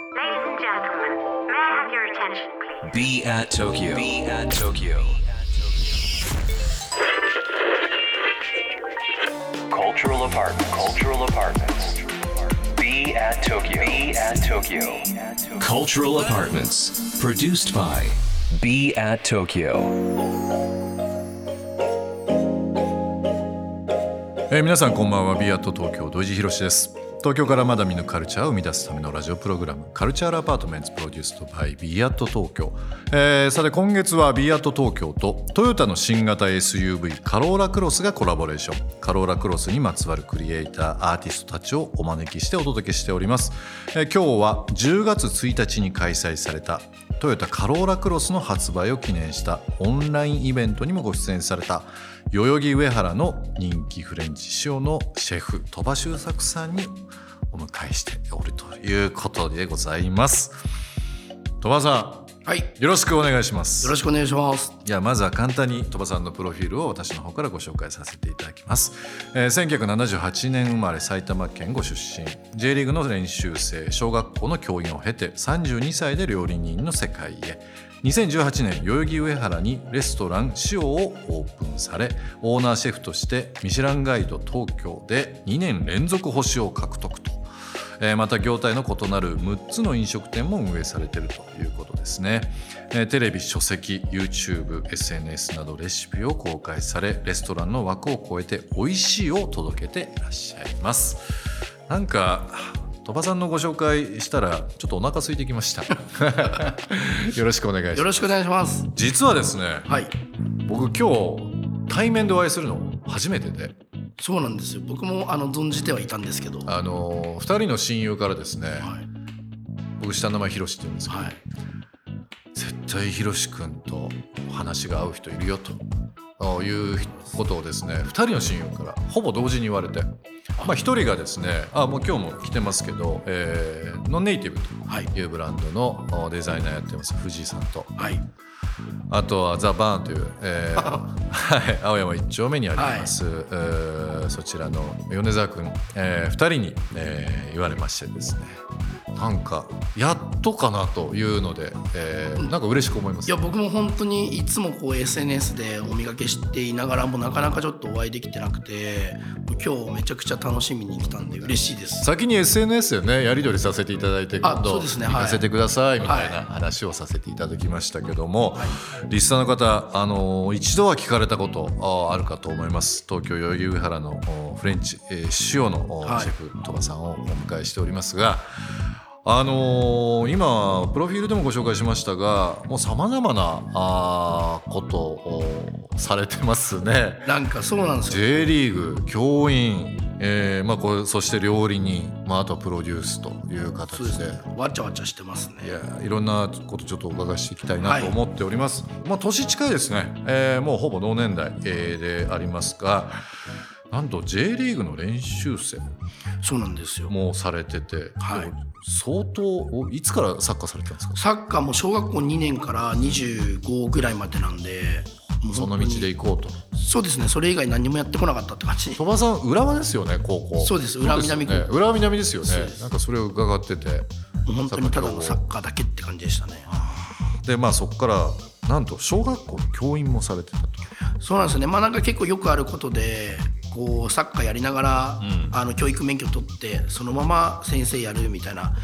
Ladies and gentlemen, may I have your attention, please? Be at Tokyo. Be at Tokyo. Cultural apartment. Cultural apartments. Be at Tokyo. Be at Tokyo. Cultural apartments. Produced by Be at Tokyo. えー皆さんこんばんはビアット東京土井地博です 東京からまだ見ぬカルチャーを生み出すためのラジオプログラムカルチャーアパートメントプロデュースとバイビアット東京、さて今月はビアット東京とトヨタの新型 SUV カローラクロスがコラボレーション。カローラクロスにまつわるクリエイターアーティストたちをお招きしてお届けしております、えー今日は10月1日に開催されたトヨタカローラクロスの発売を記念したオンラインイベントにもご出演された代々木上原の人気フレンチ塩のシェフ鳥羽周作さんにお迎えしておるということでございます。鳥羽さはい。よんよろしくお願いします。ろしくお願いします。じゃあまずは簡単に鳥羽さんのプロフィールを私の方からご紹介させていただきます、えー1978年生まれ埼玉県ご出身。J リーグの練習生小学校の教員を経て32歳で料理人の世界へ2018年代々木上原にレストラン塩をオープンされオーナーシェフとしてミシュランガイド東京で2年連続星を獲得と。えまた業態の異なる6つの飲食店も運営されているということですね、えテレビ書籍 YouTube SNS などレシピを公開されレストランの枠を超えて美味しいを届けていらっしゃいます。なんか鳥羽さんのご紹介したらちょっとお腹空いてきました よろしくお願いしますよろしくお願いします。実はですね、はい。僕今日対面でお会いするの初めてでそうなんですよ。僕もあの存じてはいたんですけど。はあの2人の親友からですね、い。僕下の名前ひろしって言うんですけど、はい。絶対ひろし君と話が合う人いるよとあいうことをですね2人の親友からほぼ同時に言われて、まあ、1人がですねあもう今日も来てますけど、えーノンネイティブはい。というブランドのあデザイナーやってます藤井さんと。はい。あとはザ・バーンという、えー はい、青山一丁目にあります、えーそちらの米沢君、え2人に、えー言われましてですね。なんかやっとかなというので、えーなんか嬉しく思います。いや僕も本当にいつもこう SNS でお見かけしていながらもなかなかちょっとお会いできてなくて今日めちゃくちゃ楽しみに来たんで嬉しいです。先に SNS でねやり取りさせていただいてあ今度ねかせてくださいみたいなはい話をさせていただきましたけども、リスナーの方、あの一度は聞かれたことああるかと思います東京代々木上原のおフレンチ、えー塩のシェフ鳥羽さんをお迎えしておりますが。あのー今プロフィールでもご紹介しましたがもうさまざまなあーことをされてますね。なんかそうなんですよ。J リーグ教員、えーまあ、これそして料理人、まあ、あとはプロデュースという形で。そうですね。わちゃわちゃしてますね。い。やいろんなことちょっとお伺いしていきたいなと思っております、まあ年近いですね、えーもうほぼ同年代、えーでありますがなんと J リーグの練習生。そうなんですよ。もされてて、はい。相当いつからサッカーされてたんですか？サッカーも小学校2年から25ぐらいまでなんで、もうその道で行こうと。そうですね。それ以外何もやってこなかったって感じ。鳥羽さん浦和ですよね高校。そうです。浦和南高校そうですよね。浦和南ですよね。なんかそれを伺ってて。本当にただのサッカーだけって感じでしたね。でまあそこからなんと小学校の教員もされてたと。そうなんですよね。まあなんか結構よくあることで、こうサッカーやりながら、あの教育免許取ってそのまま先生やるみたいな、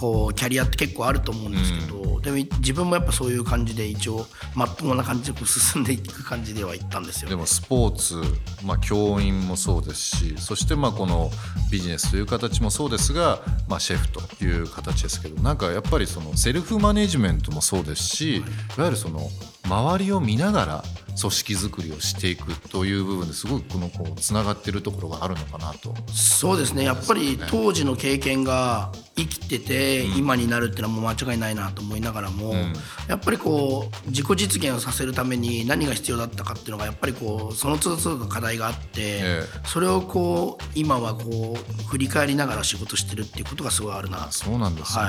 こうキャリアって結構あると思うんですけど、でも自分もやっぱそういう感じで一応まっとうな感じで進んでいく感じではいったんですよ、ね。でもスポーツ、まあ、教員もそうですしそしてまあこのビジネスという形もそうですが、まあ、シェフという形ですけどなんかやっぱりそのセルフマネジメントもそうですしいわゆるその周りを見ながら組織づくりをしていくという部分ですごくこのこうつながっているところがあるのかなと。そうですね。やっぱり当時の経験が生きてて今になるっていうのはもう間違いないなと思いながらも、やっぱりこう自己実現をさせるために何が必要だったかっていうのがやっぱりこうその都度都度課題があって、えそれをこう今はこう振り返りながら仕事してるっていうことがすごいあるなそうなんですね、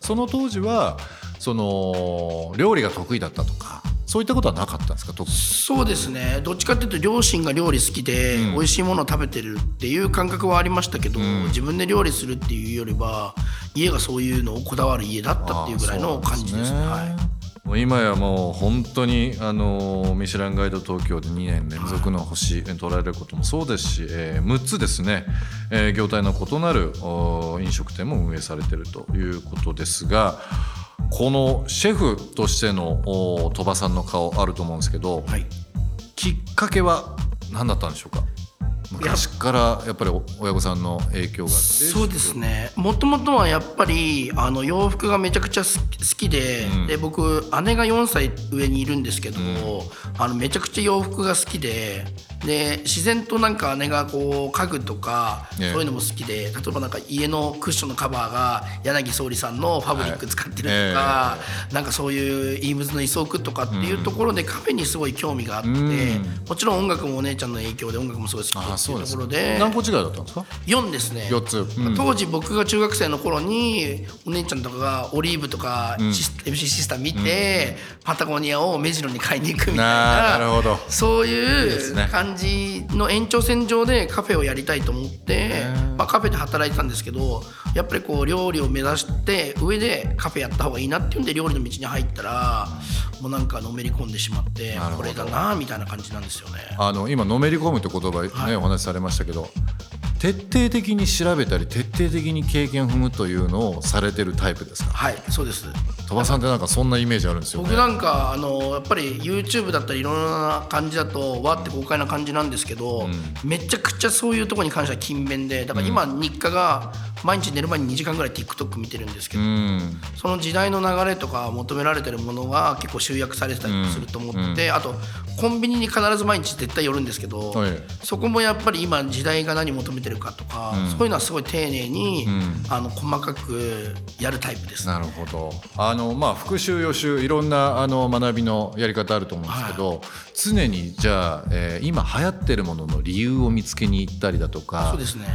その当時はその料理が得意だったとかそういったことはなかったんですか？そうですね。どっちかっていうと両親が料理好きで、うん、美味しいものを食べてるっていう感覚はありましたけど、うん、自分で料理するっていうよりは家がそういうのをこだわる家だったっていうぐらいの感じですね。はい。もう今やもう本当にあのミシュランガイド東京で2年連続の星取られることもそうですし、えー、6つですね、えー、業態の異なる飲食店も運営されているということですがこのシェフとしての鳥羽さんの顔あると思うんですけど、はい、きっかけは何だったんでしょうか？昔からやっぱり親御さんの影響がそうですね。もともとはやっぱりあの洋服がめちゃくちゃ好きでうん、で僕姉が4歳上にいるんですけど、うん、あのめちゃくちゃ洋服が好きでで自然となんか姉がこう家具とかそういうのも好きで、例えばなんか家のクッションのカバーが柳総理さんのファブリック使ってるとか、はい、なんかそういうイームズの椅子置くとかっていうところでカフェにすごい興味があって、うん、もちろん音楽もお姉ちゃんの影響で音楽もすごい好きでっていうところで何個違いだったんですか？4ですね。4つ、うん、当時僕が中学生の頃にお姉ちゃんとかがオリーブとか、うん、MC シスター見て、パタゴニアを目白に買いに行くみたいななるほど。そういう感じの延長線上でカフェをやりたいと思って、まあ、カフェで働いてたんですけどやっぱりこう料理を目指して上でカフェやった方がいいなっていうんで料理の道に入ったらもうなんかのめり込んでしまってこれだなみたいな感じなんですよね。あの今のめり込むって言葉ね、はい、お話しされましたけど徹底的に調べたり徹底的に経験を踏むというのをされてるタイプですか？はいそうです鳥羽さんってなんかそんなイメージあるんですよ、ね、僕なんかあのやっぱり YouTube だったりいろんな感じだとわって豪快な感じなんですけど、うん、めちゃくちゃそういうところに関しては勤勉でだから今日課が毎日寝る前に2時間ぐらい TikTok 見てるんですけど、うん、その時代の流れとか求められてるものが結構集約されてたりすると思って、うん、あとコンビニに必ず毎日絶対寄るんですけど、はい、そこもやっぱり今時代が何求めてるかとか、うん、そういうのはすごい丁寧に、うん、あの細かくやるタイプです、なるほど。あの、まあ、復習予習いろんなあの学びのやり方あると思うんですけど、はい、常にじゃあ、えー、今流行ってるものの理由を見つけに行ったりだとかそうですね。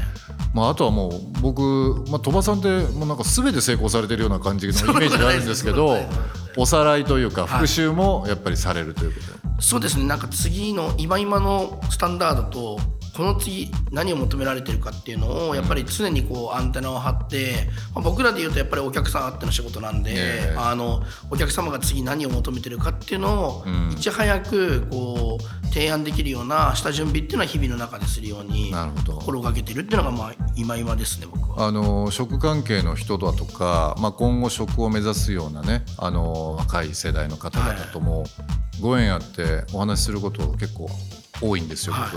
まあ、あとはもう僕、まあ、鳥羽さんってもうなんか全て成功されてるような感じのイメージがあるんですけどおさらいというか復習もやっぱりされるということ。で、はい、そうですね。なんか次の今今のスタンダードとこの次何を求められてるかっていうのをやっぱり常にこうアンテナを張って、まあ、僕らで言うとやっぱりお客さんあっての仕事なんで、えー、あのお客様が次何を求めてるかっていうのをいち早くこう提案できるような下準備っていうのは日々の中でするように心がけてるっていうのがまあ今今ですね僕は。あの食関係の人だとか、まあ、今後食を目指すようなねあの若い世代の方々ともご縁あってお話しすること結構多いんですよ、は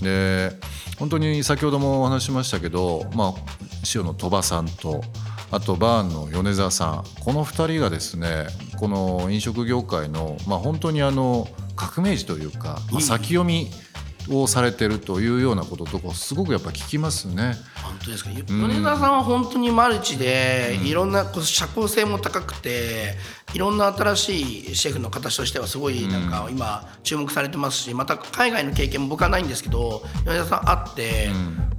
い、で本当に先ほどもお話しましたけど、まあ、塩の鳥羽さんとあとバーンの米沢さんこの2人がですねこの飲食業界の、まあ、本当にあの革命児というか、まあ、先読みをされてるというようなこととかすごくやっぱ聞きますね。本当ですか、米沢さんは本当にマルチで、いろんな社交性も高くていろんな新しいシェフの形としてはすごいなんか今注目されてますしまた海外の経験も僕はないんですけど米沢さんあって、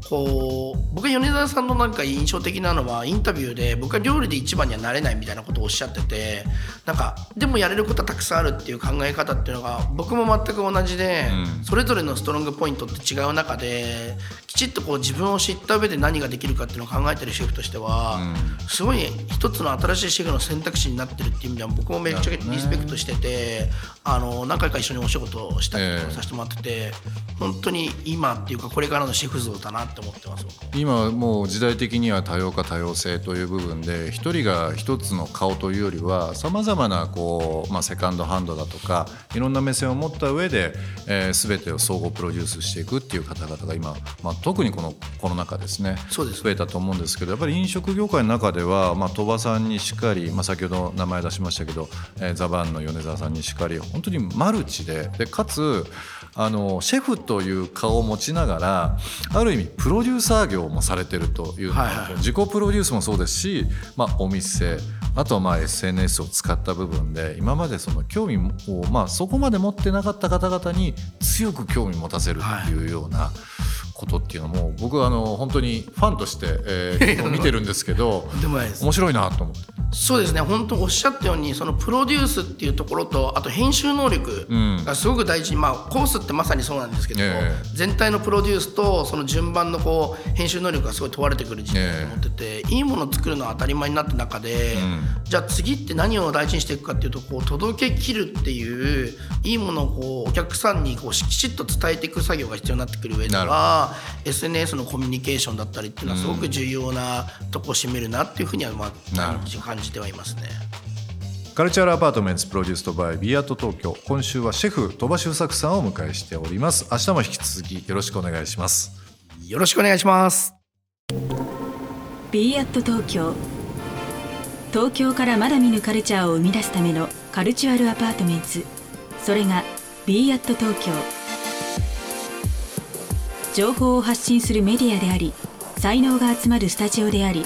こう僕は米沢さんのなんか印象的なのはインタビューで僕は料理で一番にはなれないみたいなことをおっしゃっててなんかでもやれることはたくさんあるっていう考え方っていうのが僕も全く同じで、それぞれのストロングポイントって違う中できちっとこう自分を知った上で何ができるかっていうのを考えてるシェフとしては、すごい一つの新しいシェフの選択肢になってるっていう意味では僕もめっちゃリスペクトしてて、あの何回か一緒にお仕事をしたりさせてもらってて、本当に今っていうかこれからのシェフ像だなって思ってます今もう時代的には多様化多様性という部分で一人が一つの顔というよりはさまざまなこう、まあ、セカンドハンドだとかいろんな目線を持った上で、えー、全てを総合プロデュースしていくっていう方々が今、まあ、特にこのコロナ禍ですねそうです増えたと思うんですけどやっぱり飲食業界の中では、まあ、鳥羽さんにしっかり、まあ、先ほど名前出しましたけど、えー、ザ・バンの米沢さんにしっかり本当にマルチででかつあのシェフという顔を持ちながらある意味プロデューサー業もされてるという、はいはい、自己プロデュースもそうですし、まあ、お店あとはまあ SNS を使った部分で今までその興味を、まあ、そこまで持ってなかった方々に強く興味持たせるっていうような。はいことっていうのも僕はあの本当にファンとして、えー、見てるんですけど面白いなと思って。そうですね。本当おっしゃったようにそのプロデュースっていうところとあと編集能力がすごく大事。に、まあコースってまさにそうなんですけど、えー、全体のプロデュースとその順番のこう編集能力がすごい問われてくる時期だと思ってて、えー、いいものを作るのは当たり前になった中で、うん、じゃあ次って何を大事にしていくかっていうとこう届けきるっていういいものをこうお客さんにこうきちっと伝えていく作業が必要になってくる上では SNS のコミュニケーションだったりっていうのはすごく重要なとこを占めるなっていうふうにはまあ感じてはいますね。カルチャーアパートメントプロデュースドバイビアート東京。今週はシェフ鳥羽周作さんをお迎えしております。明日も引き続きよろしくお願いします。よろしくお願いします。ビアット東京。東京からまだ見ぬカルチャーを生み出すための cultural apartment それが BE AT TOKYO。情報を発信するメディアであり才能が集まるスタジオであり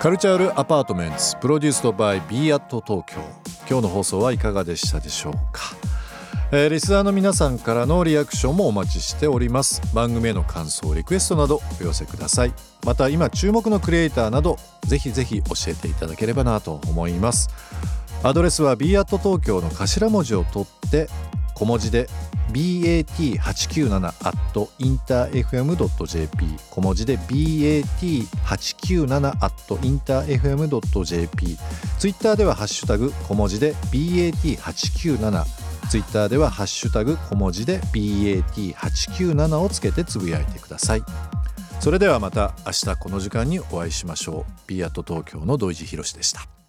カルチャールアパートメンツプロデュースドバイ b アット東京。今日の放送はいかがでしたでしょうか、えー、リスナーの皆さんからのリアクションもお待ちしております。番組への感想リクエストなどお寄せください。また今注目のクリエイターなどぜひぜひ教えていただければなと思います。アドレスは b アット東京の頭文字を取って小文字で bat897 at interfm.jp 小文字で bat897 at interfm.jp ツイッターではハッシュタグ小文字で bat897 ツイッターではハッシュタグ小文字で bat897 をつけてつぶやいてください。それではまた明日この時間にお会いしましょう。B アット東京の土井地博でした。